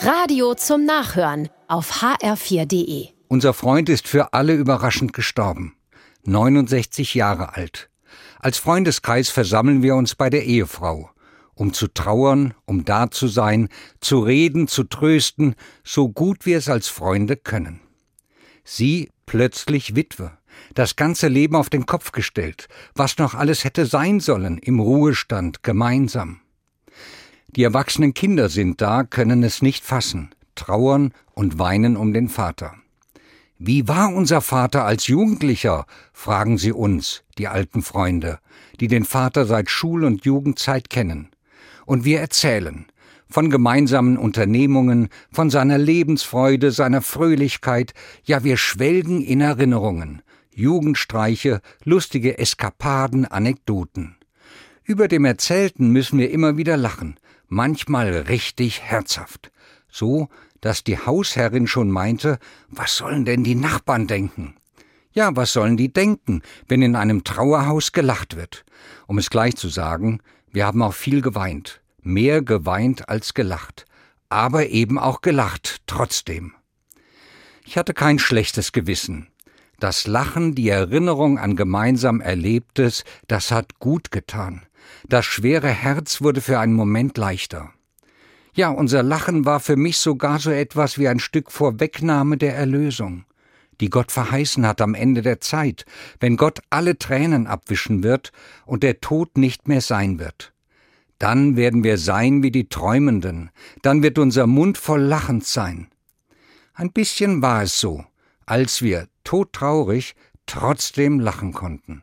Radio zum Nachhören auf hr4.de. Unser Freund ist für alle überraschend gestorben. 69 Jahre alt. Als Freundeskreis versammeln wir uns bei der Ehefrau, um zu trauern, um da zu sein, zu reden, zu trösten, so gut wir es als Freunde können. Sie plötzlich Witwe, das ganze Leben auf den Kopf gestellt, was noch alles hätte sein sollen, im Ruhestand, gemeinsam. Die erwachsenen Kinder sind da, können es nicht fassen, trauern und weinen um den Vater. Wie war unser Vater als Jugendlicher? fragen sie uns, die alten Freunde, die den Vater seit Schul- und Jugendzeit kennen. Und wir erzählen von gemeinsamen Unternehmungen, von seiner Lebensfreude, seiner Fröhlichkeit, ja wir schwelgen in Erinnerungen, Jugendstreiche, lustige Eskapaden, Anekdoten. Über dem Erzählten müssen wir immer wieder lachen, manchmal richtig herzhaft, so dass die Hausherrin schon meinte, was sollen denn die Nachbarn denken? Ja, was sollen die denken, wenn in einem Trauerhaus gelacht wird? Um es gleich zu sagen, wir haben auch viel geweint, mehr geweint als gelacht, aber eben auch gelacht trotzdem. Ich hatte kein schlechtes Gewissen. Das Lachen, die Erinnerung an gemeinsam Erlebtes, das hat gut getan. Das schwere Herz wurde für einen Moment leichter. Ja, unser Lachen war für mich sogar so etwas wie ein Stück Vorwegnahme der Erlösung, die Gott verheißen hat am Ende der Zeit, wenn Gott alle Tränen abwischen wird und der Tod nicht mehr sein wird. Dann werden wir sein wie die Träumenden, dann wird unser Mund voll lachend sein. Ein bisschen war es so, als wir, todtraurig, trotzdem lachen konnten.